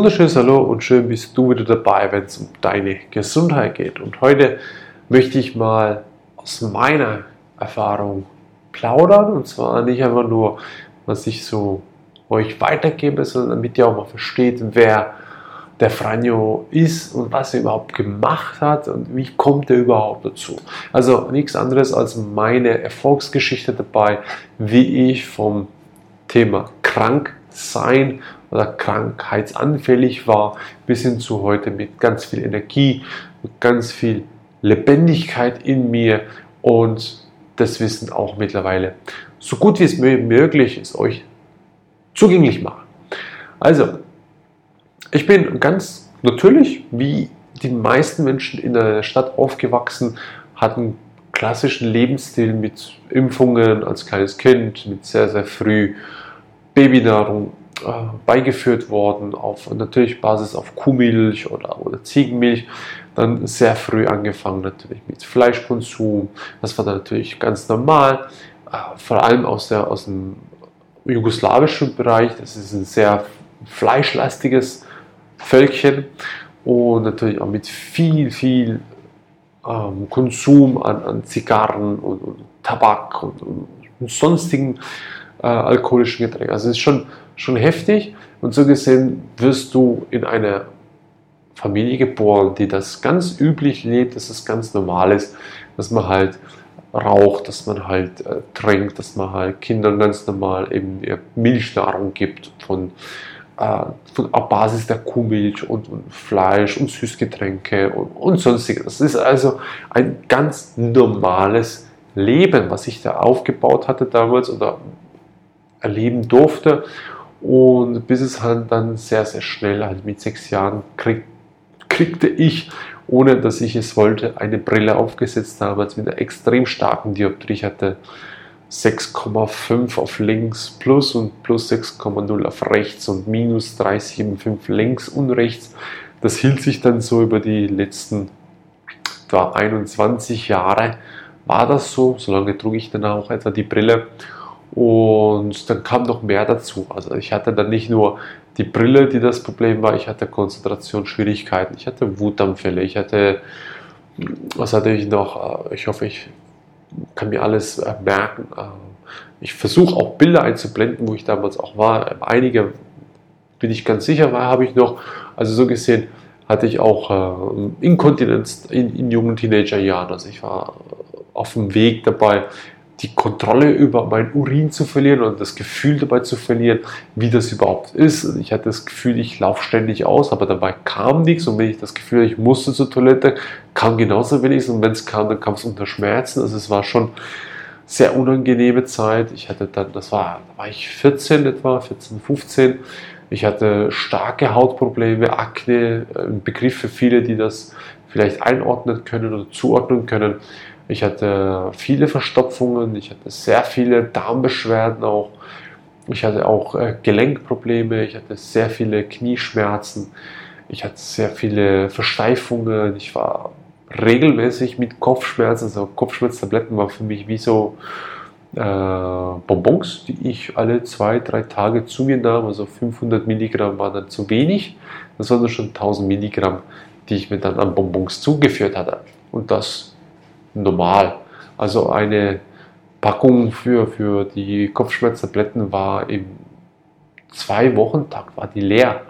wunderschönes Hallo und schön bist du wieder dabei, wenn es um deine Gesundheit geht. Und heute möchte ich mal aus meiner Erfahrung plaudern und zwar nicht einfach nur, was ich so euch weitergebe, sondern damit ihr auch mal versteht, wer der Franjo ist und was er überhaupt gemacht hat und wie kommt er überhaupt dazu. Also nichts anderes als meine Erfolgsgeschichte dabei, wie ich vom Thema krank sein oder krankheitsanfällig war, bis hin zu heute mit ganz viel Energie, mit ganz viel Lebendigkeit in mir und das Wissen auch mittlerweile so gut wie es möglich ist, euch zugänglich machen. Also, ich bin ganz natürlich, wie die meisten Menschen in der Stadt aufgewachsen, hatten klassischen Lebensstil mit Impfungen als kleines Kind, mit sehr, sehr früh Babynahrung äh, beigeführt worden, auf natürlich Basis auf Kuhmilch oder, oder Ziegenmilch. Dann sehr früh angefangen natürlich mit Fleischkonsum. Das war dann natürlich ganz normal, äh, vor allem aus, der, aus dem jugoslawischen Bereich. Das ist ein sehr fleischlastiges Völkchen und natürlich auch mit viel, viel ähm, Konsum an, an Zigarren und, und Tabak und, und sonstigen äh, alkoholischen Getränken. Also es ist schon, schon heftig und so gesehen wirst du in einer Familie geboren, die das ganz üblich lebt, dass es ganz normal ist, dass man halt raucht, dass man halt äh, trinkt, dass man halt Kindern ganz normal eben Milchnahrung gibt von äh, auf Basis der Kuhmilch und, und, Fleisch und Süßgetränke und, und sonstiges. Das ist also ein ganz normales Leben, was ich da aufgebaut hatte damals oder erleben durfte. Und bis es halt dann sehr, sehr schnell, halt mit sechs Jahren, krieg, kriegte ich, ohne dass ich es wollte, eine Brille aufgesetzt damals mit einer extrem starken Dioptrie. Ich hatte 6,5 auf links plus und plus 6,0 auf rechts und minus 3,75 links und rechts. Das hielt sich dann so über die letzten da 21 Jahre war das so. Solange trug ich dann auch etwa die Brille. Und dann kam noch mehr dazu. Also ich hatte dann nicht nur die Brille, die das Problem war, ich hatte Konzentrationsschwierigkeiten, ich hatte Wutanfälle, ich hatte, was hatte ich noch? Ich hoffe, ich kann mir alles äh, merken. Äh, ich versuche auch Bilder einzublenden, wo ich damals auch war. Einige bin ich ganz sicher, war habe ich noch. Also so gesehen hatte ich auch äh, Inkontinenz in, in jungen Teenagerjahren. Also ich war auf dem Weg dabei, die Kontrolle über mein Urin zu verlieren und das Gefühl dabei zu verlieren, wie das überhaupt ist. Ich hatte das Gefühl, ich laufe ständig aus, aber dabei kam nichts und wenn ich das Gefühl hatte, ich musste zur Toilette, kam genauso wenig und wenn es kam, dann kam es unter Schmerzen. Also es war schon sehr unangenehme Zeit. Ich hatte dann, das war, da war ich 14 etwa, 14, 15. Ich hatte starke Hautprobleme, Akne, ein Begriff für viele, die das vielleicht einordnen können oder zuordnen können. Ich hatte viele Verstopfungen, ich hatte sehr viele Darmbeschwerden auch. Ich hatte auch äh, Gelenkprobleme, ich hatte sehr viele Knieschmerzen, ich hatte sehr viele Versteifungen, ich war regelmäßig mit Kopfschmerzen, also Kopfschmerztabletten waren für mich wie so äh, Bonbons, die ich alle zwei, drei Tage zu mir nahm, also 500 Milligramm waren dann zu wenig, das waren dann schon 1000 Milligramm, die ich mir dann an Bonbons zugeführt hatte. Und das normal. Also eine Packung für, für die Kopfschmerztabletten war im zwei Wochen Tag war die leer.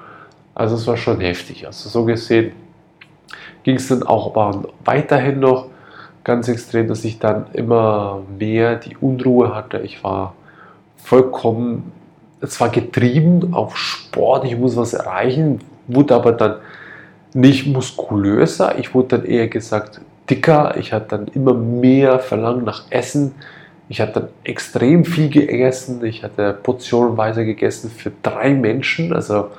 Also es war schon heftig. Also so gesehen ging es dann auch aber weiterhin noch ganz extrem, dass ich dann immer mehr die Unruhe hatte. Ich war vollkommen zwar getrieben auf Sport, ich muss was erreichen, wurde aber dann nicht muskulöser. Ich wurde dann eher gesagt dicker, ich hatte dann immer mehr Verlangen nach Essen. Ich hatte dann extrem viel gegessen. Ich hatte portionenweise gegessen für drei Menschen. Also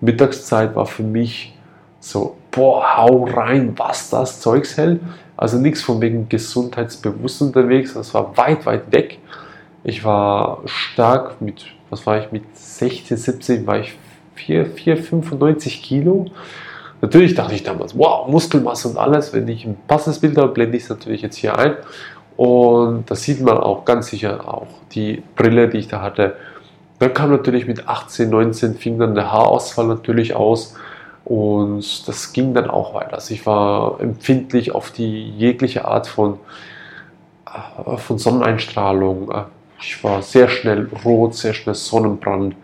Mittagszeit war für mich so, boah, hau rein, was das Zeugs hält. Also nichts von wegen gesundheitsbewusst unterwegs. Das war weit, weit weg. Ich war stark mit, was war ich, mit 16, 17 war ich 4, 4 95 Kilo. Natürlich dachte ich damals, wow, Muskelmasse und alles. Wenn ich ein passendes Bild habe, blende ich es natürlich jetzt hier ein. Und das sieht man auch ganz sicher auch. Die Brille, die ich da hatte, Dann kam natürlich mit 18, 19 fing dann der Haarausfall natürlich aus und das ging dann auch weiter. Also ich war empfindlich auf die jegliche Art von, äh, von Sonneneinstrahlung. Ich war sehr schnell rot, sehr schnell Sonnenbrand.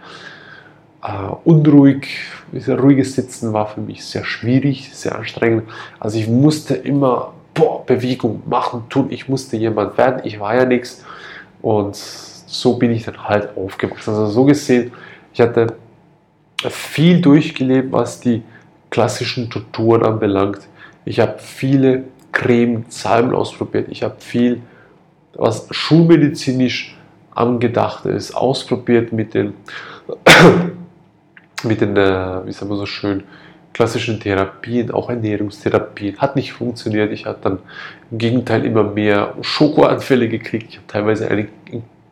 Uh, unruhig, dieser ruhige Sitzen war für mich sehr schwierig, sehr anstrengend. Also ich musste immer boah, Bewegung machen, tun. Ich musste jemand werden. Ich war ja nichts. Und so bin ich dann halt aufgewachsen. Also so gesehen, ich hatte viel durchgelebt, was die klassischen Torturen anbelangt. Ich habe viele Creme, Salben ausprobiert. Ich habe viel, was schulmedizinisch angedacht ist, ausprobiert mit den, mit den, wie sagen wir so schön, klassischen Therapien, auch Ernährungstherapien. Hat nicht funktioniert. Ich hatte dann im Gegenteil immer mehr Schokoanfälle gekriegt. Ich habe teilweise ein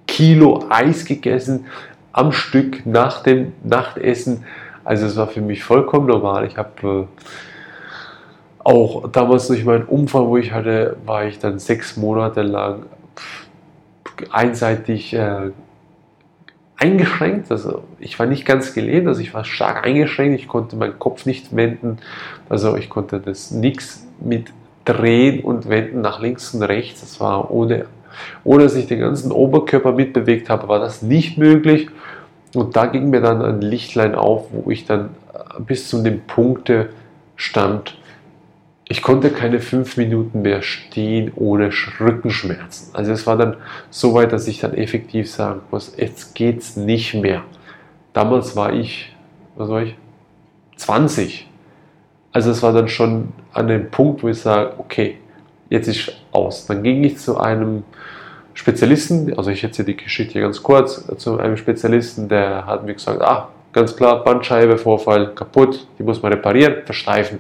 Kilo Eis gegessen am Stück nach dem Nachtessen. Also es war für mich vollkommen normal. Ich habe äh, auch damals durch meinen Unfall, wo ich hatte, war ich dann sechs Monate lang einseitig äh, eingeschränkt. Also ich war nicht ganz gelähmt, also ich war stark eingeschränkt. Ich konnte meinen Kopf nicht wenden. Also ich konnte das nichts mit drehen und wenden nach links und rechts. Das war ohne, ohne dass ich den ganzen Oberkörper mitbewegt habe, war das nicht möglich. Und da ging mir dann ein Lichtlein auf, wo ich dann äh, bis zu dem Punkte stand, ich konnte keine fünf Minuten mehr stehen ohne Rückenschmerzen. Also es war dann so weit, dass ich dann effektiv sagen muss, jetzt geht's nicht mehr. Damals war ich, was war ich? 20. Also es war dann schon an dem Punkt, wo ich sage, okay, jetzt ist aus. Dann ging ich zu einem Spezialisten, also ich erzähle die Geschichte ganz kurz, zu einem Spezialisten, der hat mir gesagt, ah, ganz klar, Bandscheibe, Vorfall, kaputt, die muss man reparieren, versteifen.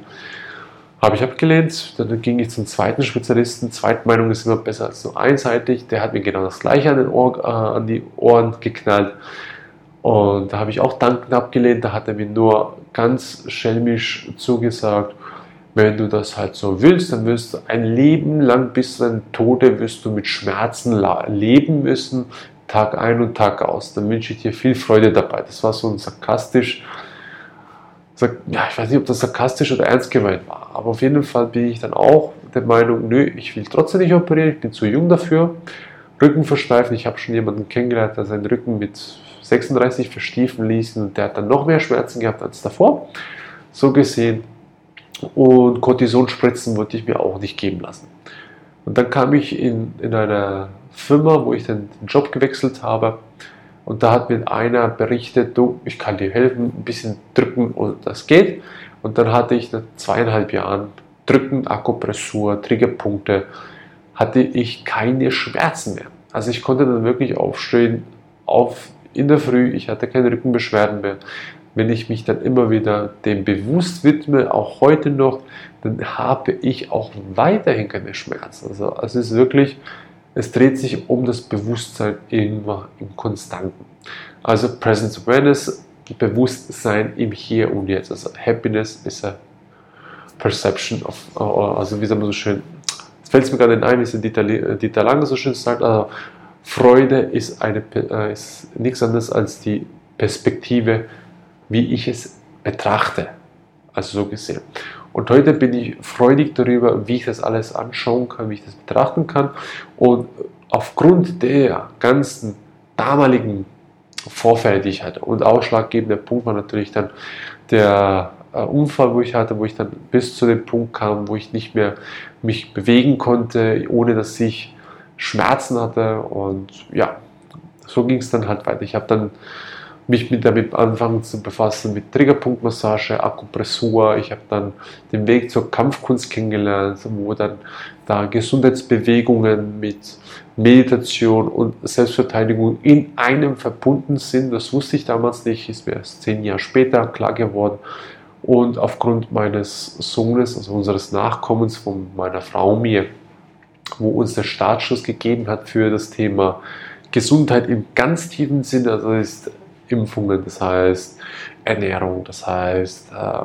Habe ich abgelehnt, dann ging ich zum zweiten Spezialisten, Zweitmeinung ist immer besser als so einseitig, der hat mir genau das gleiche an, Ohr, äh, an die Ohren geknallt. Und da habe ich auch dankend abgelehnt, da hat er mir nur ganz schelmisch zugesagt, wenn du das halt so willst, dann wirst du ein Leben lang bis zu deinem Tode wirst du mit Schmerzen leben müssen, Tag ein und Tag aus. Dann wünsche ich dir viel Freude dabei. Das war so ein sarkastisch, ja, ich weiß nicht, ob das sarkastisch oder ernst gemeint war, aber auf jeden Fall bin ich dann auch der Meinung, nö, ich will trotzdem nicht operieren, ich bin zu jung dafür. Rücken versteifen, ich habe schon jemanden kennengelernt, der seinen Rücken mit 36 verstiefen ließ und der hat dann noch mehr Schmerzen gehabt als davor. So gesehen und Cortisonspritzen wollte ich mir auch nicht geben lassen. Und dann kam ich in, in eine Firma, wo ich den Job gewechselt habe. Und da hat mir einer berichtet, du, ich kann dir helfen, ein bisschen drücken und das geht. Und dann hatte ich nach zweieinhalb Jahren Drücken, Akupressur, Triggerpunkte, hatte ich keine Schmerzen mehr. Also ich konnte dann wirklich aufstehen, auf in der Früh, ich hatte keine Rückenbeschwerden mehr wenn ich mich dann immer wieder dem bewusst widme, auch heute noch, dann habe ich auch weiterhin keine Schmerzen. Also es ist wirklich, es dreht sich um das Bewusstsein immer im Konstanten. Also Presence Awareness, Bewusstsein im Hier und Jetzt. Also Happiness is a perception of, also wie sagen wir so schön, jetzt fällt es mir gerade ein, wie Dieter, Dieter Lange so schön sagt, also Freude ist, eine, äh, ist nichts anderes als die Perspektive wie ich es betrachte. Also so gesehen. Und heute bin ich freudig darüber, wie ich das alles anschauen kann, wie ich das betrachten kann. Und aufgrund der ganzen damaligen Vorfälle, die ich hatte, und ausschlaggebender Punkt war natürlich dann der äh, Unfall, wo ich hatte, wo ich dann bis zu dem Punkt kam, wo ich nicht mehr mich bewegen konnte, ohne dass ich Schmerzen hatte. Und ja, so ging es dann halt weiter. Ich habe dann mich mit damit anfangen zu befassen, mit Triggerpunktmassage, Akupressur. Ich habe dann den Weg zur Kampfkunst kennengelernt, wo dann da Gesundheitsbewegungen mit Meditation und Selbstverteidigung in einem verbunden sind. Das wusste ich damals nicht, ist mir erst zehn Jahre später klar geworden. Und aufgrund meines Sohnes, also unseres Nachkommens von meiner Frau mir, wo uns der Startschuss gegeben hat für das Thema Gesundheit im ganz tiefen Sinne, also ist Impfungen, das heißt Ernährung, das heißt äh,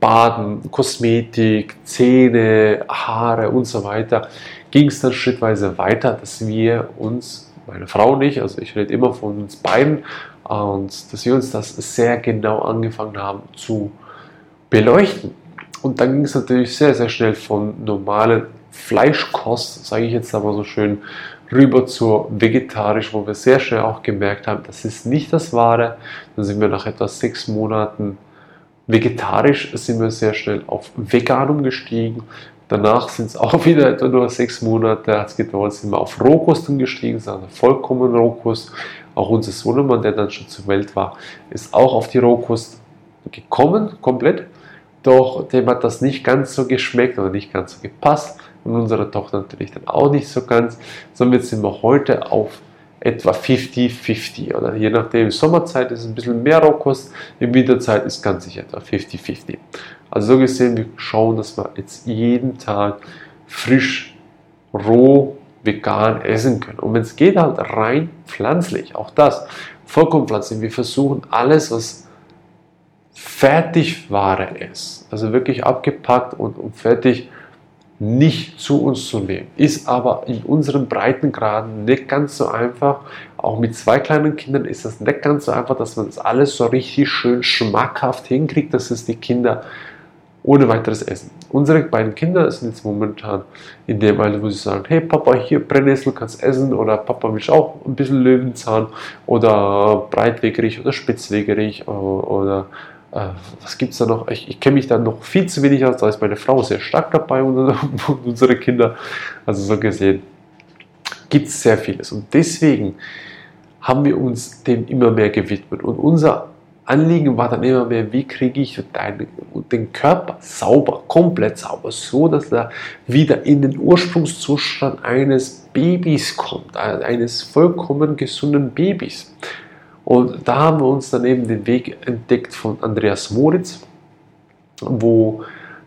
Baden, Kosmetik, Zähne, Haare und so weiter, ging es dann schrittweise weiter, dass wir uns meine Frau nicht, also ich rede immer von uns beiden, und dass wir uns das sehr genau angefangen haben zu beleuchten. Und dann ging es natürlich sehr, sehr schnell von normalen Fleischkost, sage ich jetzt aber so schön, rüber zur vegetarisch, wo wir sehr schnell auch gemerkt haben, das ist nicht das Wahre. Dann sind wir nach etwa sechs Monaten vegetarisch, sind wir sehr schnell auf vegan umgestiegen. Danach sind es auch wieder etwa nur sechs Monate, hat es gedauert, sind wir auf Rohkost umgestiegen, also vollkommen Rohkost. Auch unser Sohnemann, der dann schon zur Welt war, ist auch auf die Rohkost gekommen, komplett. Doch dem hat das nicht ganz so geschmeckt oder nicht ganz so gepasst und unserer Tochter natürlich dann auch nicht so ganz, jetzt sind wir heute auf etwa 50-50 oder je nachdem, Sommerzeit ist ein bisschen mehr Rohkost, in Winterzeit ist ganz sicher etwa 50-50. Also so gesehen, wir schauen, dass wir jetzt jeden Tag frisch, roh, vegan essen können. Und wenn es geht, halt rein pflanzlich, auch das, vollkommen pflanzlich. Wir versuchen alles, was Fertigware ist, also wirklich abgepackt und, und fertig nicht zu uns zu nehmen. Ist aber in unseren Breitengraden nicht ganz so einfach. Auch mit zwei kleinen Kindern ist das nicht ganz so einfach, dass man das alles so richtig schön schmackhaft hinkriegt, dass es die Kinder ohne weiteres essen. Unsere beiden Kinder sind jetzt momentan in dem Alter, wo sie sagen, hey Papa, hier Brennnessel kannst essen oder Papa will auch ein bisschen Löwenzahn oder breitwegerig oder spitzwegerig oder, oder äh, was gibt es da noch? Ich, ich kenne mich da noch viel zu wenig aus, da ist meine Frau sehr stark dabei und, und unsere Kinder. Also so gesehen gibt es sehr vieles. Und deswegen haben wir uns dem immer mehr gewidmet. Und unser Anliegen war dann immer mehr, wie kriege ich den Körper sauber, komplett sauber, so dass er wieder in den Ursprungszustand eines Babys kommt, eines vollkommen gesunden Babys. Und da haben wir uns dann eben den Weg entdeckt von Andreas Moritz, wo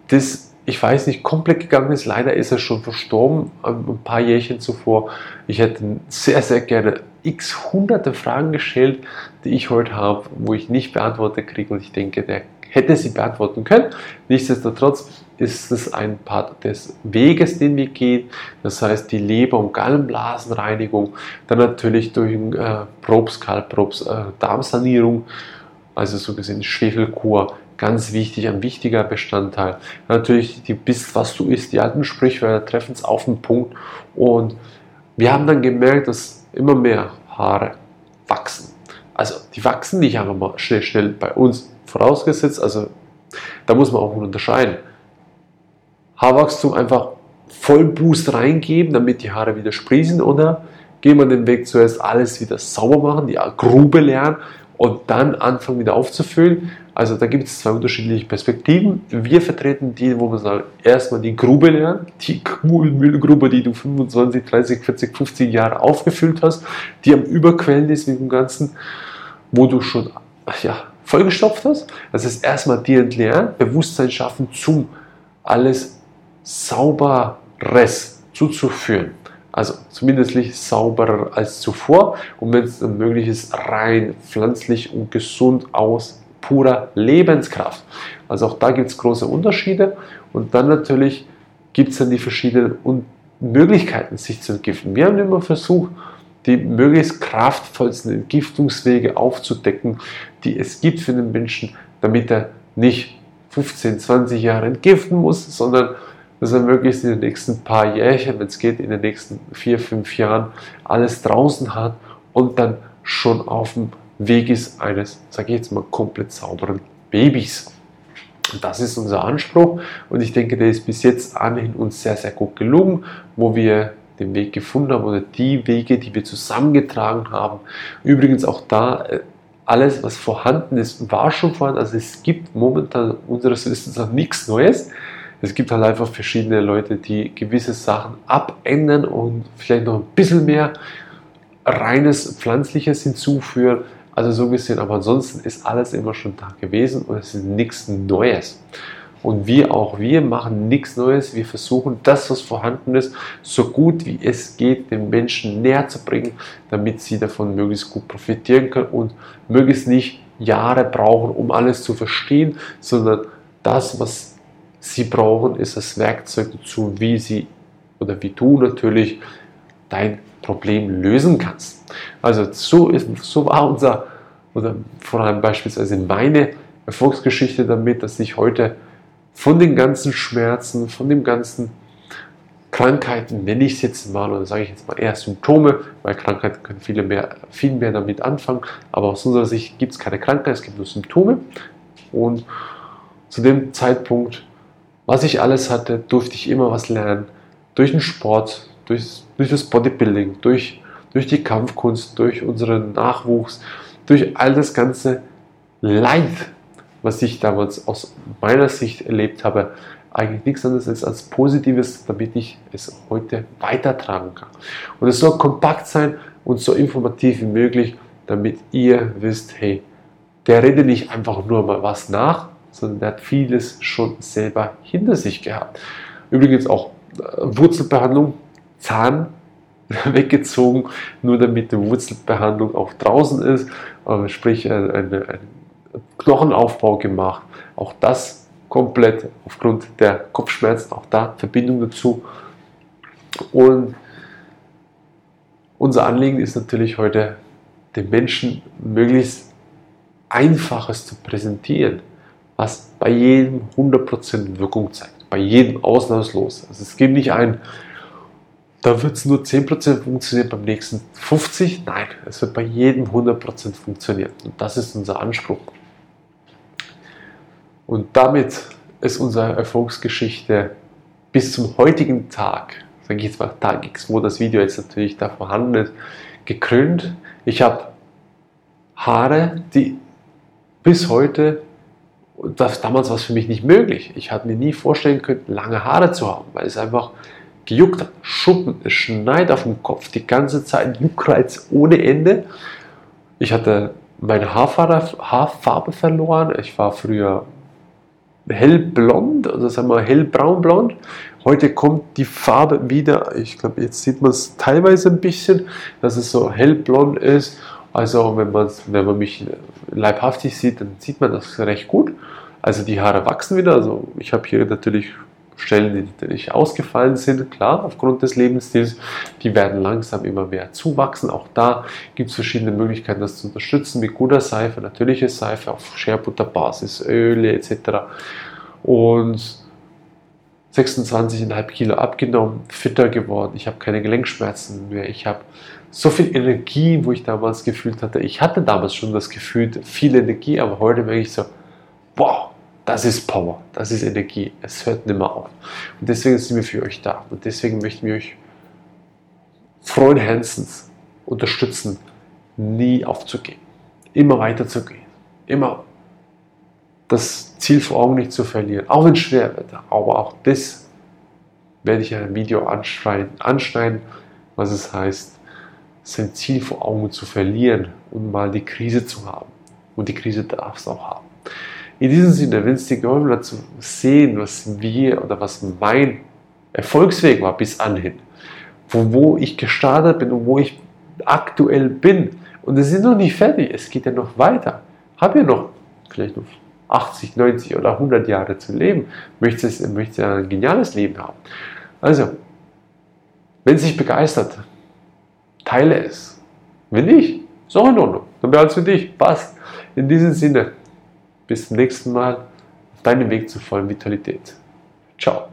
das, ich weiß nicht, komplett gegangen ist. Leider ist er schon verstorben, ein paar Jährchen zuvor. Ich hätte sehr, sehr gerne x hunderte Fragen gestellt, die ich heute habe, wo ich nicht beantwortet kriege. Und ich denke, der hätte sie beantworten können. Nichtsdestotrotz ist es ein Part des Weges, den wir gehen. Das heißt, die Leber- und Gallenblasenreinigung, dann natürlich durch äh, Probs, Kalprops, äh, Darmsanierung, also so gesehen Schwefelkur, ganz wichtig, ein wichtiger Bestandteil. Natürlich, die bist, was du isst, die alten Sprichwörter treffen es auf den Punkt. Und wir haben dann gemerkt, dass immer mehr Haare wachsen. Also die wachsen nicht einfach mal schnell, schnell bei uns vorausgesetzt. Also da muss man auch unterscheiden. Haarwachstum einfach Vollboost reingeben, damit die Haare wieder sprießen oder gehen wir den Weg zuerst alles wieder sauber machen, die Grube lernen und dann anfangen wieder aufzufüllen. Also da gibt es zwei unterschiedliche Perspektiven. Wir vertreten die, wo wir sagen, erstmal die Grube lernen, die Müllgrube, die du 25, 30, 40, 50 Jahre aufgefüllt hast, die am Überquellen ist mit dem Ganzen, wo du schon ja, vollgestopft hast. Das ist erstmal dir entleeren, Bewusstsein schaffen, zum alles Sauberes zuzuführen. Also zumindest sauberer als zuvor und wenn es möglich ist, rein pflanzlich und gesund aus purer Lebenskraft. Also auch da gibt es große Unterschiede und dann natürlich gibt es dann die verschiedenen Möglichkeiten, sich zu entgiften. Wir haben immer versucht, die möglichst kraftvollsten Entgiftungswege aufzudecken, die es gibt für den Menschen, damit er nicht 15, 20 Jahre entgiften muss, sondern dass er möglichst in den nächsten paar Jährchen, wenn es geht, in den nächsten vier, fünf Jahren alles draußen hat und dann schon auf dem Weg ist eines, sage ich jetzt mal, komplett sauberen Babys. Und das ist unser Anspruch und ich denke, der ist bis jetzt anhin uns sehr, sehr gut gelungen, wo wir den Weg gefunden haben oder die Wege, die wir zusammengetragen haben. Übrigens auch da, äh, alles, was vorhanden ist, war schon vorhanden. Also es gibt momentan unseres Wissens noch nichts Neues. Es gibt halt einfach verschiedene Leute, die gewisse Sachen abändern und vielleicht noch ein bisschen mehr reines Pflanzliches hinzuführen. Also so gesehen, aber ansonsten ist alles immer schon da gewesen und es ist nichts Neues. Und wir auch, wir machen nichts Neues. Wir versuchen das, was vorhanden ist, so gut wie es geht, den Menschen näher zu bringen, damit sie davon möglichst gut profitieren können und möglichst nicht Jahre brauchen, um alles zu verstehen, sondern das, was sie brauchen, ist das Werkzeug dazu, wie sie oder wie du natürlich dein Problem lösen kannst. Also so, ist, so war unser, oder vor allem beispielsweise meine Erfolgsgeschichte damit, dass ich heute von den ganzen Schmerzen, von den ganzen Krankheiten, nenne ich es jetzt mal, oder sage ich jetzt mal eher Symptome, weil Krankheiten können viele mehr, viel mehr damit anfangen, aber aus unserer Sicht gibt es keine Krankheit, es gibt nur Symptome. Und zu dem Zeitpunkt, was ich alles hatte, durfte ich immer was lernen. Durch den Sport, durch, durch das Bodybuilding, durch, durch die Kampfkunst, durch unseren Nachwuchs, durch all das ganze Leid, was ich damals aus meiner Sicht erlebt habe, eigentlich nichts anderes als Positives, damit ich es heute weitertragen kann. Und es soll kompakt sein und so informativ wie möglich, damit ihr wisst, hey, der redet nicht einfach nur mal was nach, sondern der hat vieles schon selber hinter sich gehabt. Übrigens auch äh, Wurzelbehandlung, Zahn weggezogen, nur damit die Wurzelbehandlung auch draußen ist, äh, sprich eine, eine Knochenaufbau gemacht. Auch das komplett aufgrund der Kopfschmerzen, auch da Verbindung dazu. Und unser Anliegen ist natürlich heute, den Menschen möglichst Einfaches zu präsentieren, was bei jedem 100% Wirkung zeigt, bei jedem ausnahmslos. Also es gibt nicht ein, da wird es nur 10% funktionieren, beim nächsten 50%. Nein, es wird bei jedem 100% funktionieren. Und das ist unser Anspruch. Und damit ist unsere Erfolgsgeschichte bis zum heutigen Tag, sage ich jetzt mal Tag X, wo das Video jetzt natürlich da vorhanden ist, gekrönt. Ich habe Haare, die bis heute, das damals war es für mich nicht möglich. Ich hatte mir nie vorstellen können, lange Haare zu haben, weil es einfach gejuckt hat, Schuppen, es schneit auf dem Kopf, die ganze Zeit Juckreiz ohne Ende. Ich hatte meine Haarfarbe, Haarfarbe verloren. Ich war früher hellblond, also sagen wir hellbraunblond. Heute kommt die Farbe wieder, ich glaube, jetzt sieht man es teilweise ein bisschen, dass es so hellblond ist. Also wenn, wenn man mich leibhaftig sieht, dann sieht man das recht gut. Also die Haare wachsen wieder. Also ich habe hier natürlich Stellen, die natürlich ausgefallen sind, klar, aufgrund des Lebensstils, die werden langsam immer mehr zuwachsen. Auch da gibt es verschiedene Möglichkeiten, das zu unterstützen, mit guter Seife, natürliche Seife auf Scherbutter-Basis, Öle etc. Und 26,5 Kilo abgenommen, fitter geworden, ich habe keine Gelenkschmerzen mehr, ich habe so viel Energie, wo ich damals gefühlt hatte. Ich hatte damals schon das Gefühl, viel Energie, aber heute merke ich so, wow, das ist Power, das ist Energie. Es hört nicht mehr auf. Und deswegen sind wir für euch da. Und deswegen möchten wir euch frohen Herzens unterstützen, nie aufzugeben, immer weiterzugehen, immer das Ziel vor Augen nicht zu verlieren, auch wenn schwer wird. Aber auch das werde ich in einem Video anschneiden, anschneiden was es heißt, sein Ziel vor Augen zu verlieren und mal die Krise zu haben. Und die Krise darf es auch haben. In diesem Sinne, wenn es dir geholfen hat zu sehen, was wir oder was mein Erfolgsweg war bis anhin, von wo ich gestartet bin und wo ich aktuell bin. Und es ist noch nicht fertig, es geht ja noch weiter. Habe ja noch vielleicht noch 80, 90 oder 100 Jahre zu leben. Möchtest, möchtest ein geniales Leben haben. Also, wenn es dich begeistert, teile es. Wenn nicht, ist auch in Ordnung. Dann behalte es für dich. Passt. In diesem Sinne, bis zum nächsten Mal auf deinem Weg zur vollen Vitalität. Ciao.